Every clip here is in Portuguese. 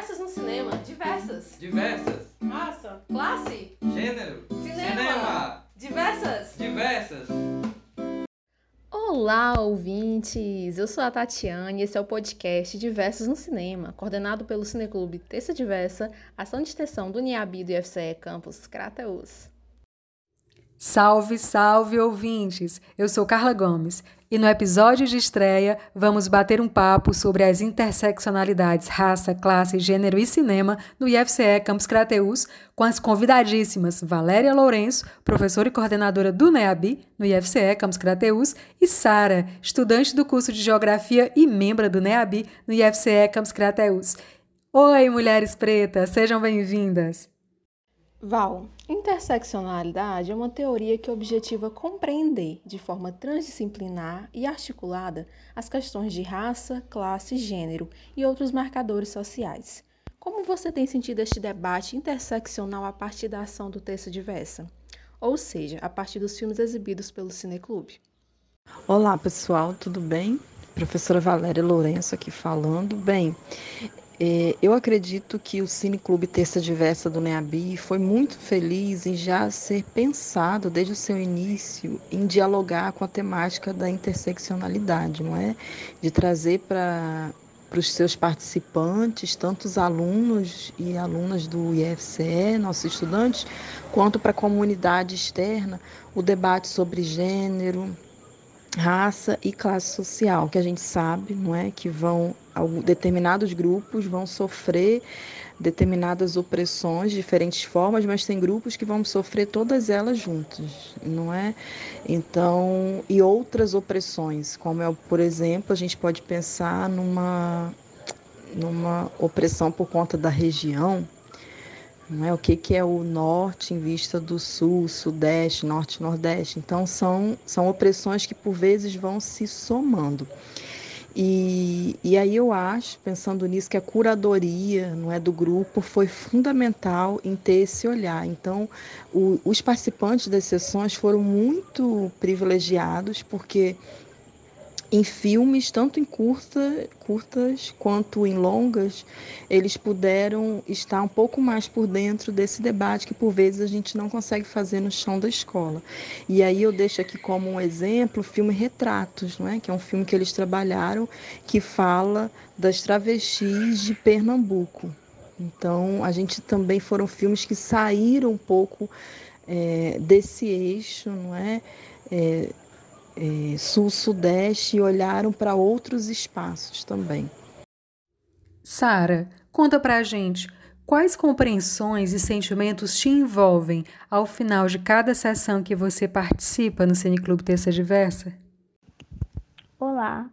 Diversas no cinema. Diversas. Diversas. Raça. Classe. Gênero. Cinema. Diversas. Diversas. Olá, ouvintes! Eu sou a Tatiane e esse é o podcast Diversos no Cinema, coordenado pelo Cineclube Terça Diversa, ação de extensão do NIABI do IFCE Campus Crateus. Salve, salve, ouvintes! Eu sou Carla Gomes e no episódio de estreia vamos bater um papo sobre as interseccionalidades raça, classe, gênero e cinema no IFCE Campus Crateus com as convidadíssimas Valéria Lourenço, professora e coordenadora do NEABI no IFCE Campus Crateus, e Sara, estudante do curso de Geografia e membro do NEABI no IFCE Campus Crateus. Oi, mulheres pretas, sejam bem-vindas! Val, interseccionalidade é uma teoria que objetiva compreender de forma transdisciplinar e articulada as questões de raça, classe, gênero e outros marcadores sociais. Como você tem sentido este debate interseccional a partir da ação do texto diversa? Ou seja, a partir dos filmes exibidos pelo Cineclube? Olá, pessoal, tudo bem? Professora Valéria Lourenço aqui falando. Bem, é, eu acredito que o Cine Clube Terça Diversa do NEABI foi muito feliz em já ser pensado desde o seu início em dialogar com a temática da interseccionalidade, não é? De trazer para para os seus participantes, tanto os alunos e alunas do IFCE, nossos estudantes, quanto para a comunidade externa, o debate sobre gênero, raça e classe social, que a gente sabe, não é, que vão determinados grupos vão sofrer determinadas opressões de diferentes formas, mas tem grupos que vão sofrer todas elas juntas, não é? Então, e outras opressões, como é, por exemplo, a gente pode pensar numa numa opressão por conta da região, não é? O que, que é o norte em vista do sul, sudeste, norte, nordeste. Então são, são opressões que por vezes vão se somando. E, e aí eu acho, pensando nisso, que a curadoria não é, do grupo foi fundamental em ter esse olhar. Então, o, os participantes das sessões foram muito privilegiados, porque em filmes, tanto em curta, curtas quanto em longas, eles puderam estar um pouco mais por dentro desse debate que por vezes a gente não consegue fazer no chão da escola. E aí eu deixo aqui como um exemplo o filme Retratos, não é? que é um filme que eles trabalharam que fala das travestis de Pernambuco. Então, a gente também foram filmes que saíram um pouco é, desse eixo, não é? é é, sul-sudeste e olharam para outros espaços também. Sara, conta para a gente quais compreensões e sentimentos te envolvem ao final de cada sessão que você participa no Cineclube Terça Diversa? Olá,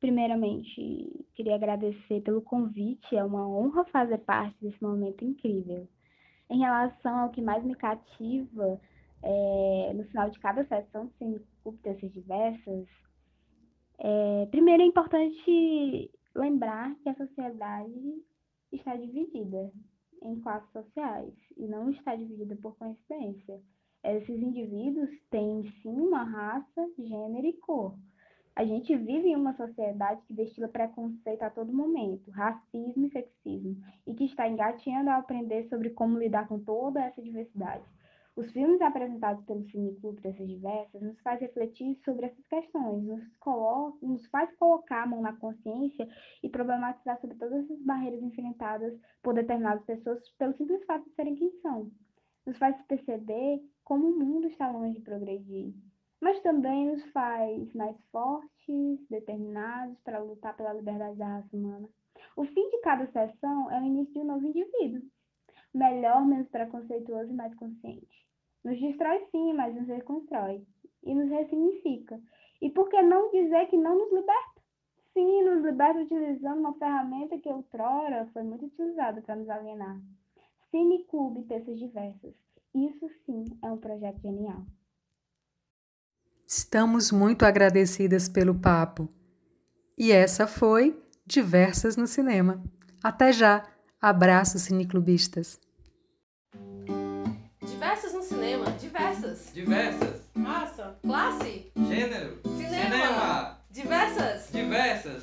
primeiramente queria agradecer pelo convite, é uma honra fazer parte desse momento incrível. Em relação ao que mais me cativa é, no final de cada sessão Cineclube Terças Diversas, é, primeiro é importante lembrar que a sociedade está dividida em classes sociais e não está dividida por coincidência. Esses indivíduos têm sim uma raça, gênero e cor. A gente vive em uma sociedade que destila preconceito a todo momento, racismo e sexismo, e que está engateando a aprender sobre como lidar com toda essa diversidade. Os filmes apresentados pelo Cineclube dessas diversas nos faz refletir sobre essas questões, nos, coloca, nos faz colocar a mão na consciência e problematizar sobre todas as barreiras enfrentadas por determinadas pessoas pelo simples fato de serem quem são. Nos faz perceber como o mundo está longe de progredir, mas também nos faz mais fortes, determinados para lutar pela liberdade da raça humana. O fim de cada sessão é o início de um novo indivíduo, melhor, menos preconceituoso e mais consciente. Nos destrói sim, mas nos reconstrói e nos ressignifica. E por que não dizer que não nos liberta? Sim, nos liberta utilizando uma ferramenta que outrora foi muito utilizada para nos alienar. Cineclube Terças Diversas. Isso sim é um projeto genial. Estamos muito agradecidas pelo papo. E essa foi Diversas no Cinema. Até já! Abraços, cineclubistas! Diversas. Diversas. Raça. Classe. Gênero. Cinema. Cinema. Diversas. Diversas.